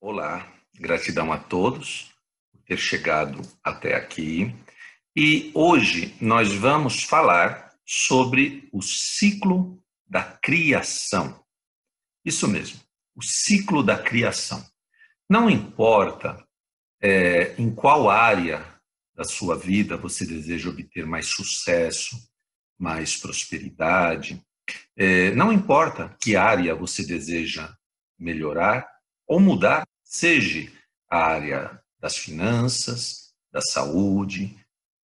Olá, gratidão a todos por ter chegado até aqui. E hoje nós vamos falar sobre o ciclo da criação. Isso mesmo, o ciclo da criação. Não importa é, em qual área da sua vida você deseja obter mais sucesso, mais prosperidade, é, não importa que área você deseja melhorar ou mudar, seja a área das finanças, da saúde,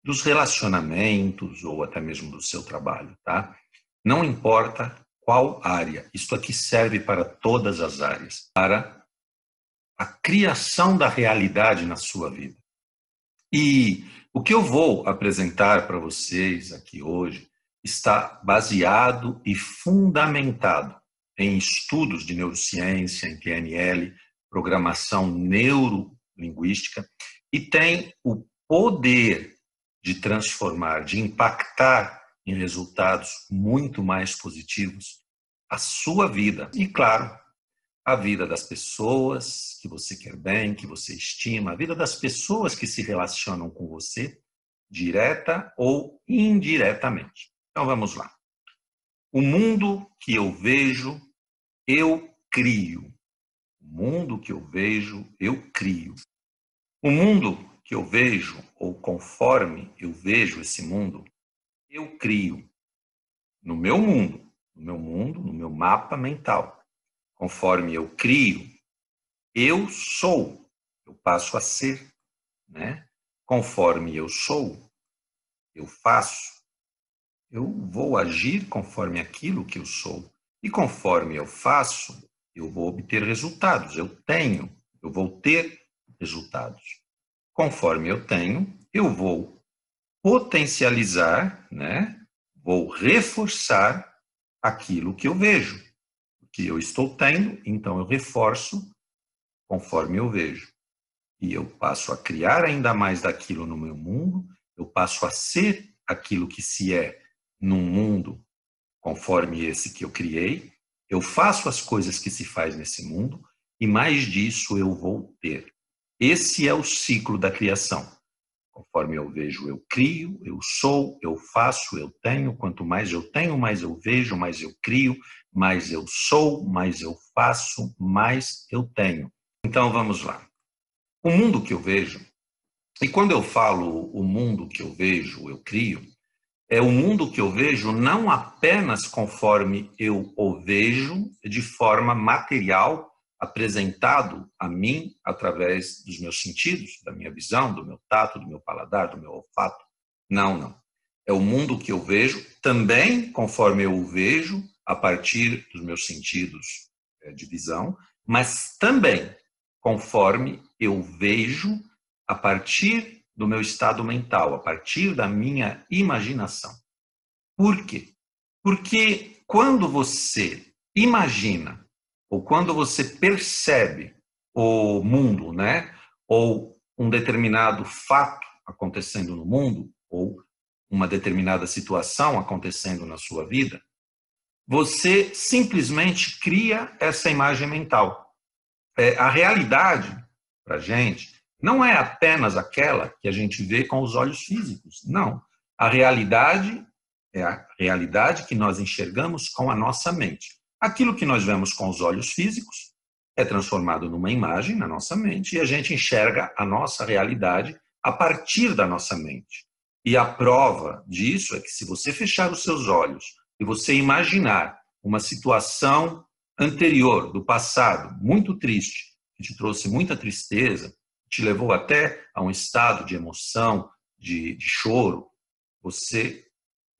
dos relacionamentos ou até mesmo do seu trabalho, tá? Não importa qual área, isto aqui serve para todas as áreas, para a criação da realidade na sua vida. E o que eu vou apresentar para vocês aqui hoje está baseado e fundamentado em estudos de neurociência, em PNL, programação neurolinguística, e tem o poder de transformar, de impactar em resultados muito mais positivos a sua vida e, claro, a vida das pessoas que você quer bem, que você estima, a vida das pessoas que se relacionam com você, direta ou indiretamente. Então vamos lá. O mundo que eu vejo, eu crio. O mundo que eu vejo, eu crio. O mundo que eu vejo, ou conforme eu vejo esse mundo, eu crio. No meu mundo, no meu mundo, no meu mapa mental conforme eu crio, eu sou, eu passo a ser, né? Conforme eu sou, eu faço, eu vou agir conforme aquilo que eu sou. E conforme eu faço, eu vou obter resultados. Eu tenho, eu vou ter resultados. Conforme eu tenho, eu vou potencializar, né? Vou reforçar aquilo que eu vejo que eu estou tendo, então eu reforço conforme eu vejo. E eu passo a criar ainda mais daquilo no meu mundo, eu passo a ser aquilo que se é num mundo conforme esse que eu criei, eu faço as coisas que se faz nesse mundo e mais disso eu vou ter. Esse é o ciclo da criação. Conforme eu vejo, eu crio, eu sou, eu faço, eu tenho. Quanto mais eu tenho, mais eu vejo, mais eu crio, mais eu sou, mais eu faço, mais eu tenho. Então vamos lá. O mundo que eu vejo, e quando eu falo o mundo que eu vejo, eu crio, é o mundo que eu vejo não apenas conforme eu o vejo de forma material apresentado a mim através dos meus sentidos, da minha visão, do meu tato, do meu paladar, do meu olfato. Não, não. É o mundo que eu vejo, também conforme eu o vejo, a partir dos meus sentidos eh, de visão, mas também conforme eu vejo a partir do meu estado mental, a partir da minha imaginação. Por quê? Porque quando você imagina ou quando você percebe o mundo, né, ou um determinado fato acontecendo no mundo, ou uma determinada situação acontecendo na sua vida, você simplesmente cria essa imagem mental. É, a realidade, para gente, não é apenas aquela que a gente vê com os olhos físicos. Não. A realidade é a realidade que nós enxergamos com a nossa mente. Aquilo que nós vemos com os olhos físicos é transformado numa imagem na nossa mente e a gente enxerga a nossa realidade a partir da nossa mente. E a prova disso é que se você fechar os seus olhos e você imaginar uma situação anterior, do passado, muito triste, que te trouxe muita tristeza, te levou até a um estado de emoção, de, de choro, você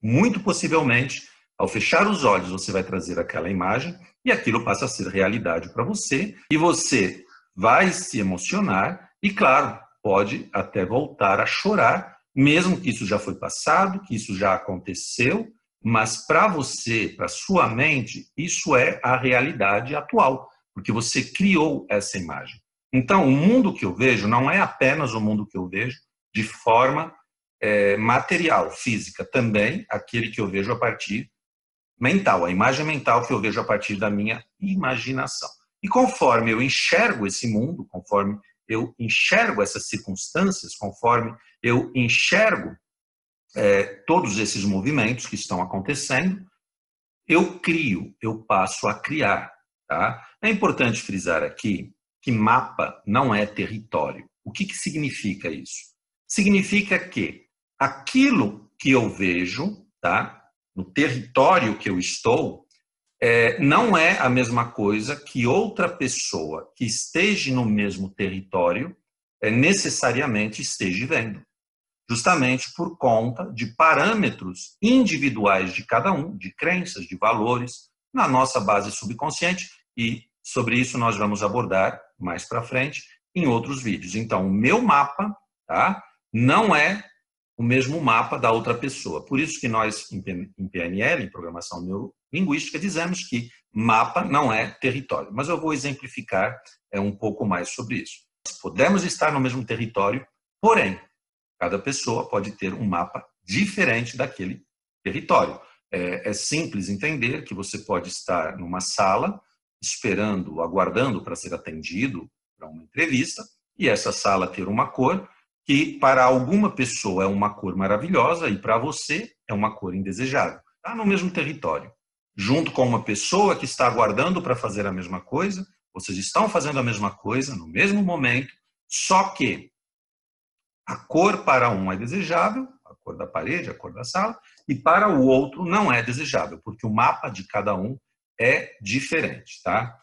muito possivelmente ao fechar os olhos, você vai trazer aquela imagem e aquilo passa a ser realidade para você e você vai se emocionar e, claro, pode até voltar a chorar, mesmo que isso já foi passado, que isso já aconteceu, mas para você, para sua mente, isso é a realidade atual, porque você criou essa imagem. Então, o mundo que eu vejo não é apenas o mundo que eu vejo de forma é, material, física, também aquele que eu vejo a partir mental, a imagem mental que eu vejo a partir da minha imaginação. E conforme eu enxergo esse mundo, conforme eu enxergo essas circunstâncias, conforme eu enxergo é, todos esses movimentos que estão acontecendo, eu crio, eu passo a criar. Tá? É importante frisar aqui que mapa não é território. O que, que significa isso? Significa que aquilo que eu vejo, tá? no território que eu estou, é, não é a mesma coisa que outra pessoa que esteja no mesmo território é, necessariamente esteja vendo. Justamente por conta de parâmetros individuais de cada um, de crenças, de valores, na nossa base subconsciente, e sobre isso nós vamos abordar mais para frente em outros vídeos. Então, o meu mapa tá, não é o mesmo mapa da outra pessoa. Por isso que nós, em PNL, em Programação Neurolinguística, dizemos que mapa não é território. Mas eu vou exemplificar é, um pouco mais sobre isso. Podemos estar no mesmo território, porém, cada pessoa pode ter um mapa diferente daquele território. É, é simples entender que você pode estar numa sala esperando, aguardando para ser atendido para uma entrevista, e essa sala ter uma cor que para alguma pessoa é uma cor maravilhosa e para você é uma cor indesejável. Está no mesmo território. Junto com uma pessoa que está aguardando para fazer a mesma coisa, vocês estão fazendo a mesma coisa no mesmo momento, só que a cor para um é desejável, a cor da parede, a cor da sala, e para o outro não é desejável, porque o mapa de cada um é diferente, tá?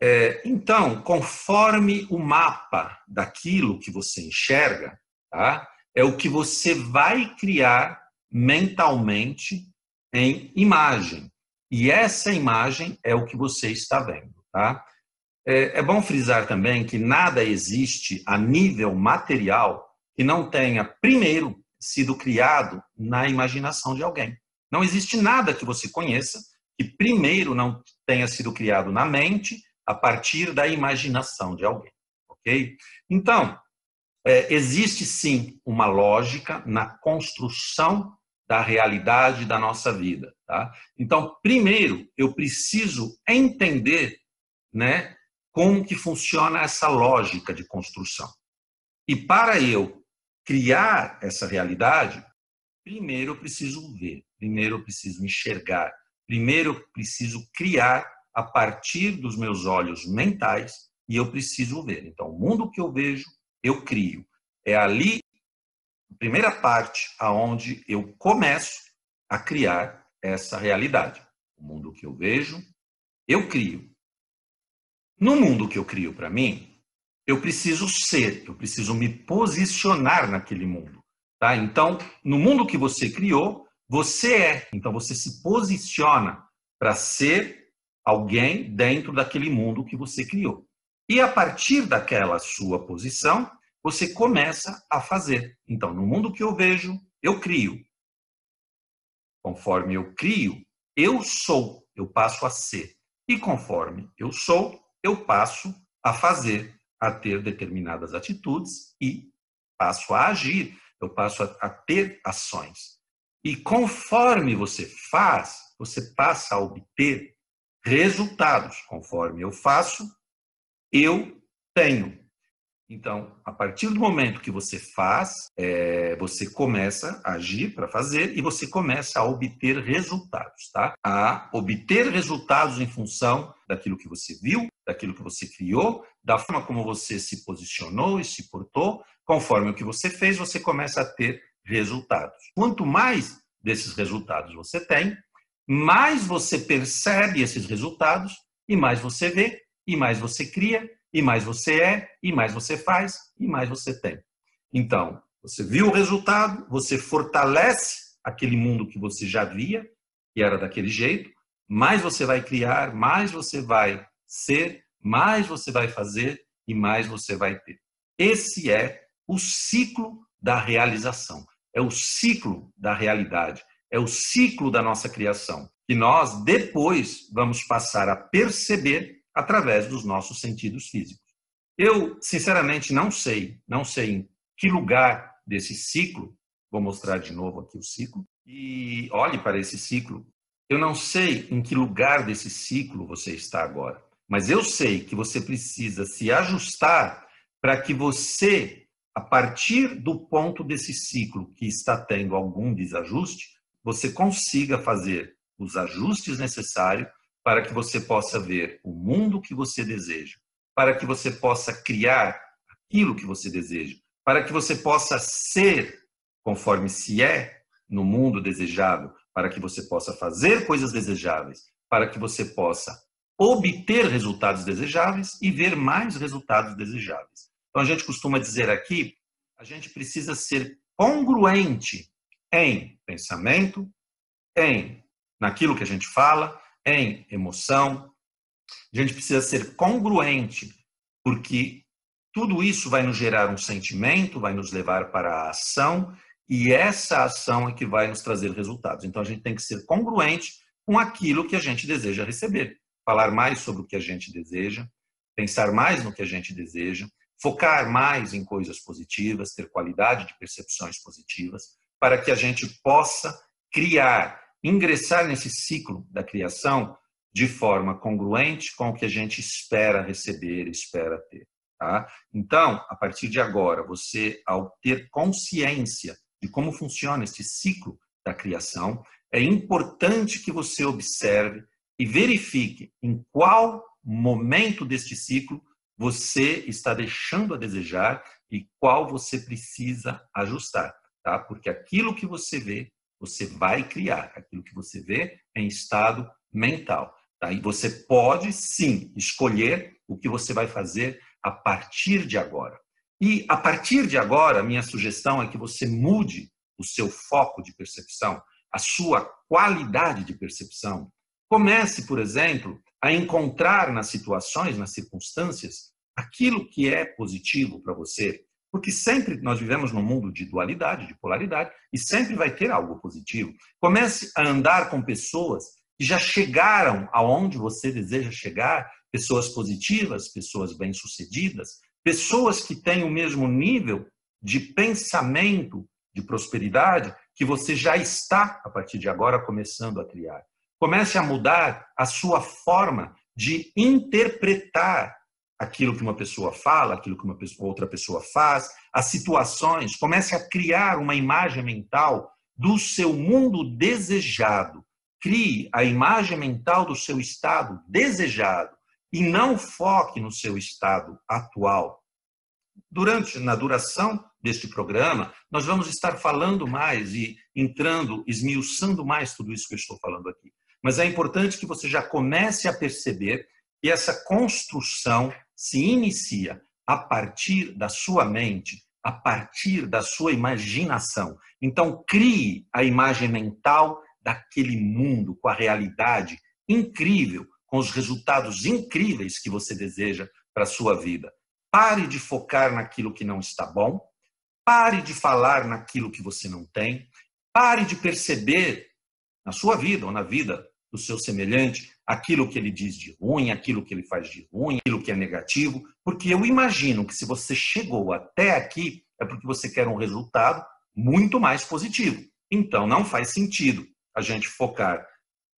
É, então, conforme o mapa daquilo que você enxerga, tá? é o que você vai criar mentalmente em imagem. E essa imagem é o que você está vendo. Tá? É, é bom frisar também que nada existe a nível material que não tenha, primeiro, sido criado na imaginação de alguém. Não existe nada que você conheça que, primeiro, não tenha sido criado na mente a partir da imaginação de alguém, ok? Então, é, existe sim uma lógica na construção da realidade da nossa vida, tá? Então, primeiro, eu preciso entender, né, como que funciona essa lógica de construção. E para eu criar essa realidade, primeiro eu preciso ver, primeiro eu preciso enxergar, primeiro eu preciso criar a partir dos meus olhos mentais e eu preciso ver. Então, o mundo que eu vejo, eu crio. É ali, a primeira parte, aonde eu começo a criar essa realidade. O mundo que eu vejo, eu crio. No mundo que eu crio para mim, eu preciso ser, eu preciso me posicionar naquele mundo. Tá? Então, no mundo que você criou, você é. Então, você se posiciona para ser alguém dentro daquele mundo que você criou. E a partir daquela sua posição, você começa a fazer. Então, no mundo que eu vejo, eu crio. Conforme eu crio, eu sou, eu passo a ser. E conforme eu sou, eu passo a fazer, a ter determinadas atitudes e passo a agir, eu passo a, ter ações. E conforme você faz, você passa a obter resultados. Conforme eu faço, eu tenho. Então, a partir do momento que você faz, é, você começa a agir para fazer e você começa a obter resultados, tá? A obter resultados em função daquilo que você viu, daquilo que você criou, da forma como você se posicionou e se portou. Conforme o que você fez, você começa a ter resultados. Quanto mais desses resultados você tem, mais você percebe esses resultados e mais você vê, e mais você cria, e mais você é, e mais você faz, e mais você tem. Então, você viu o resultado, você fortalece aquele mundo que você já via, que era daquele jeito, mais você vai criar, mais você vai ser, mais você vai fazer e mais você vai ter. Esse é o ciclo da realização, é o ciclo da realidade, é o ciclo da nossa criação, que nós depois vamos passar a perceber através dos nossos sentidos físicos. Eu, sinceramente, não sei, não sei em que lugar desse ciclo, vou mostrar de novo aqui o ciclo, e olhe para esse ciclo. Eu não sei em que lugar desse ciclo você está agora, Mas eu sei que você precisa se ajustar para que você, a partir do ponto desse ciclo que está tendo algum desajuste, você consiga fazer os ajustes necessários para que você possa ver o mundo que você deseja, para que você possa criar aquilo que você deseja, para que você possa ser conforme se é no mundo desejável, para que você possa fazer coisas desejáveis, para que você possa obter resultados desejáveis e ver mais resultados desejáveis. Então a gente costuma dizer aqui, a gente precisa ser congruente em pensamento, em naquilo que a gente fala, em emoção. A gente precisa ser congruente, porque tudo isso vai nos gerar um sentimento, vai nos levar para a ação, e essa ação é que vai nos trazer resultados. Então a gente tem que ser congruente com aquilo que a gente deseja receber. Falar mais sobre o que a gente deseja, pensar mais no que a gente deseja, focar mais em coisas positivas, ter qualidade de percepções positivas, para que a gente possa criar, ingressar nesse ciclo da criação de forma congruente com o que a gente espera receber, espera ter. Tá? Então, a partir de agora, você, ao ter consciência de como funciona este ciclo da criação, é importante que você observe e verifique em qual momento deste ciclo você está deixando a desejar e qual você precisa ajustar, tá? Porque aquilo que você vê, você vai criar. Aquilo que você vê é em estado mental, tá? E você pode sim escolher o que você vai fazer a partir de agora. E a partir de agora, minha sugestão é que você mude o seu foco de percepção, a sua qualidade de percepção. Comece, por exemplo, a encontrar nas situações, nas circunstâncias, aquilo que é positivo para você. Porque sempre nós vivemos num mundo de dualidade, de polaridade, e sempre vai ter algo positivo. Comece a andar com pessoas que já chegaram aonde você deseja chegar pessoas positivas, pessoas bem-sucedidas, pessoas que têm o mesmo nível de pensamento de prosperidade que você já está, a partir de agora, começando a criar. Comece a mudar a sua forma de interpretar aquilo que uma pessoa fala, aquilo que uma pessoa, outra pessoa faz, as situações. Comece a criar uma imagem mental do seu mundo desejado. Crie a imagem mental do seu estado desejado e não foque no seu estado atual. Durante na duração deste programa, nós vamos estar falando mais e entrando, esmiuçando mais tudo isso que eu estou falando aqui. Mas é importante que você já comece a perceber que essa construção se inicia a partir da sua mente, a partir da sua imaginação. Então, crie a imagem mental daquele mundo com a realidade incrível com os resultados incríveis que você deseja para a sua vida. Pare de focar naquilo que não está bom, pare de falar naquilo que você não tem, pare de perceber na sua vida ou na vida do seu semelhante aquilo que ele diz de ruim, aquilo que ele faz de ruim, aquilo que é negativo, porque eu imagino que se você chegou até aqui é porque você quer um resultado muito mais positivo. Então não faz sentido a gente focar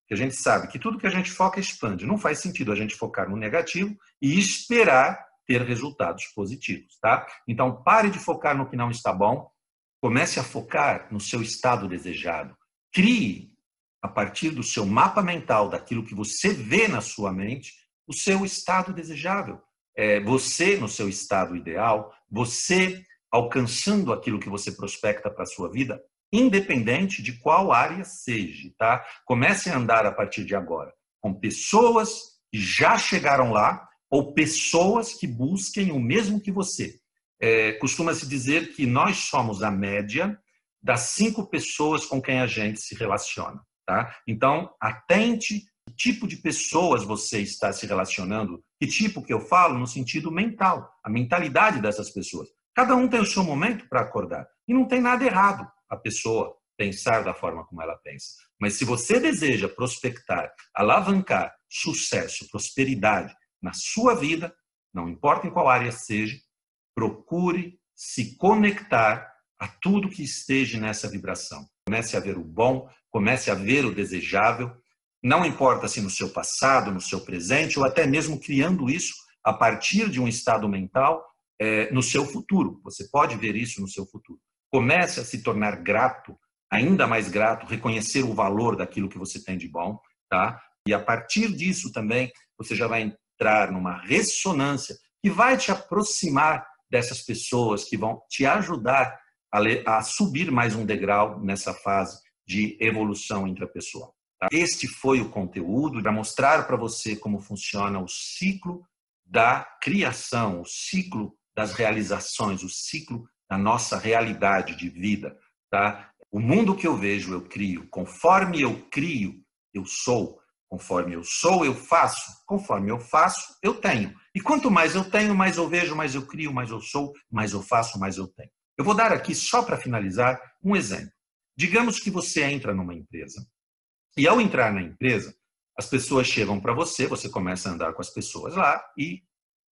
que a gente sabe que tudo que a gente foca expande. Não faz sentido a gente focar no negativo e esperar ter resultados positivos, tá? Então pare de focar no que não está bom, comece a focar no seu estado desejado. Crie a partir do seu mapa mental, daquilo que você vê na sua mente, o seu estado desejável. É você no seu estado ideal, você alcançando aquilo que você prospecta para a sua vida, independente de qual área seja, tá? Comece a andar a partir de agora com pessoas que já chegaram lá ou pessoas que busquem o mesmo que você. É, Costuma-se dizer que nós somos a média das cinco pessoas com quem a gente se relaciona, tá? Então, atente que tipo de pessoas você está se relacionando, que tipo que eu falo no sentido mental, a mentalidade dessas pessoas. Cada um tem o seu momento para acordar e não tem nada errado a pessoa pensar da forma como ela pensa. Mas se você deseja prospectar, alavancar sucesso, prosperidade na sua vida, não importa em qual área seja, procure se conectar a tudo que esteja nessa vibração. Comece a ver o bom, comece a ver o desejável, não importa se no seu passado, no seu presente, ou até mesmo criando isso a partir de um estado mental é, no seu futuro. Você pode ver isso no seu futuro. Comece a se tornar grato, ainda mais grato, reconhecer o valor daquilo que você tem de bom, tá? E a partir disso também você já vai entrar numa ressonância que vai te aproximar dessas pessoas que vão te ajudar a, subir mais um degrau nessa fase de evolução intrapessoal. Tá? Este foi o conteúdo para mostrar para você como funciona o ciclo da criação, o ciclo das realizações, o ciclo da nossa realidade de vida. Tá? O mundo que eu vejo, eu crio. Conforme eu crio, eu sou. Conforme eu sou, eu faço. Conforme eu faço, eu tenho. E quanto mais eu tenho, mais eu vejo, mais eu crio, mais eu sou, mais eu faço, mais eu tenho. Eu vou dar aqui, só para finalizar, um exemplo. Digamos que você entra numa empresa. E ao entrar na empresa, as pessoas chegam para você, você começa a andar com as pessoas lá e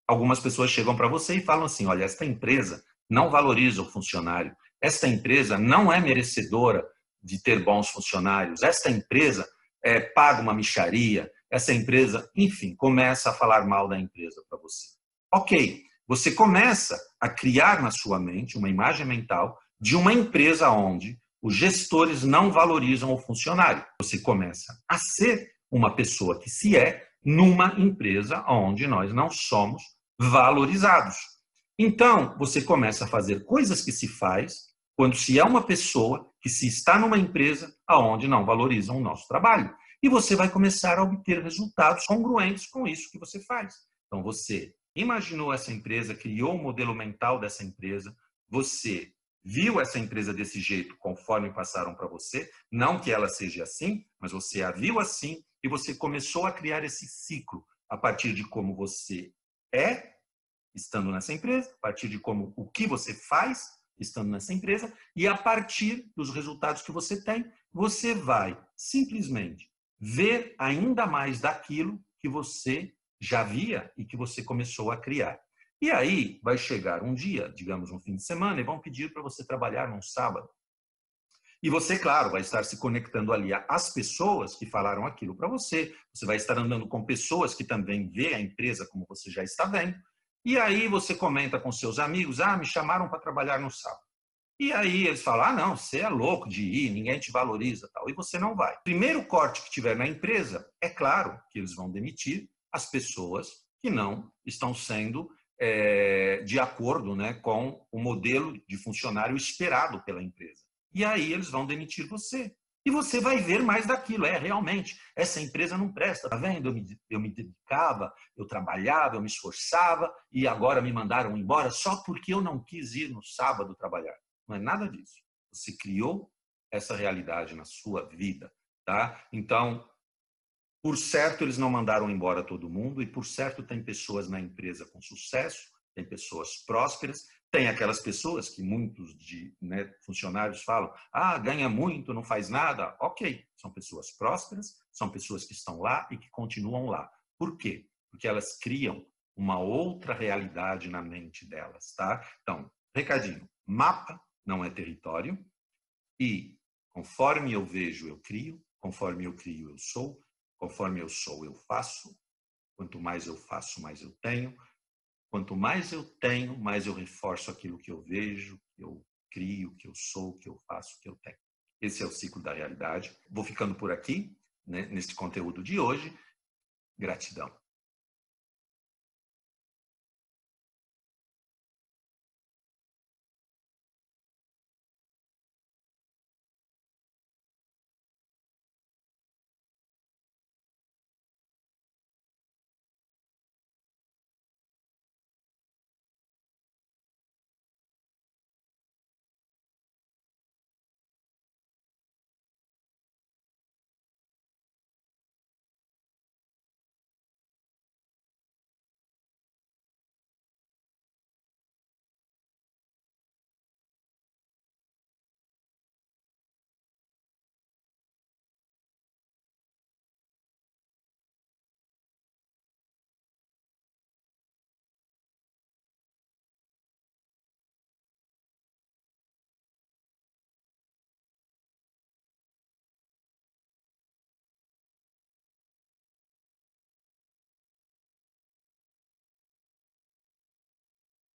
algumas pessoas chegam para você e falam assim: olha, esta empresa não valoriza o funcionário, esta empresa não é merecedora de ter bons funcionários, esta empresa é, paga uma micharia, essa empresa, enfim, começa a falar mal da empresa para você. Ok, você começa a criar na sua mente uma imagem mental de uma empresa onde os gestores não valorizam o funcionário. Você começa a ser uma pessoa que se é numa empresa onde nós não somos valorizados. Então, você começa a fazer coisas que se faz quando se é uma pessoa que se está numa empresa aonde não valorizam o nosso trabalho. E você vai começar a obter resultados congruentes com isso que você faz. Então, você imaginou essa empresa, criou o um modelo mental dessa empresa, você viu essa empresa desse jeito conforme passaram para você, não que ela seja assim, mas você a viu assim e você começou a criar esse ciclo a partir de como você é estando nessa empresa, a partir de como o que você faz estando nessa empresa e a partir dos resultados que você tem, você vai simplesmente ver ainda mais daquilo que você já via e que você começou a criar. E aí vai chegar um dia, digamos um fim de semana, e vão pedir para você trabalhar num sábado. E você, claro, vai estar se conectando ali às pessoas que falaram aquilo para você. Você vai estar andando com pessoas que também vê a empresa como você já está vendo. E aí você comenta com seus amigos: ah, me chamaram para trabalhar no sábado. E aí eles falam: ah, não, você é louco de ir, ninguém te valoriza, tal. E você não vai. Primeiro corte que tiver na empresa, é claro que eles vão demitir as pessoas que não estão sendo é, de acordo né, com o modelo de funcionário esperado pela empresa. E aí eles vão demitir você. E você vai ver mais daquilo. É, realmente, essa empresa não presta. Tá vendo? Eu me, eu me dedicava, eu trabalhava, eu me esforçava e agora me mandaram embora só porque eu não quis ir no sábado trabalhar. Não é nada disso. Você criou essa realidade na sua vida, tá? Então, por certo, eles não mandaram embora todo mundo e por certo tem pessoas na empresa com sucesso, tem pessoas prósperas tem aquelas pessoas que muitos de né, funcionários falam: ah, ganha muito, não faz nada. Ok, são pessoas prósperas, são pessoas que estão lá e que continuam lá. Por quê? Porque elas criam uma outra realidade na mente delas, tá? Então, recadinho: mapa não é território e conforme eu vejo, eu crio, conforme eu crio, eu sou, conforme eu sou, eu faço. Quanto mais eu faço, mais eu tenho. Quanto mais eu tenho, mais eu reforço aquilo que eu vejo, que eu crio, que eu sou, que eu faço, que eu tenho. Esse é o ciclo da realidade. Vou ficando por aqui, né, nesse conteúdo de hoje. Gratidão.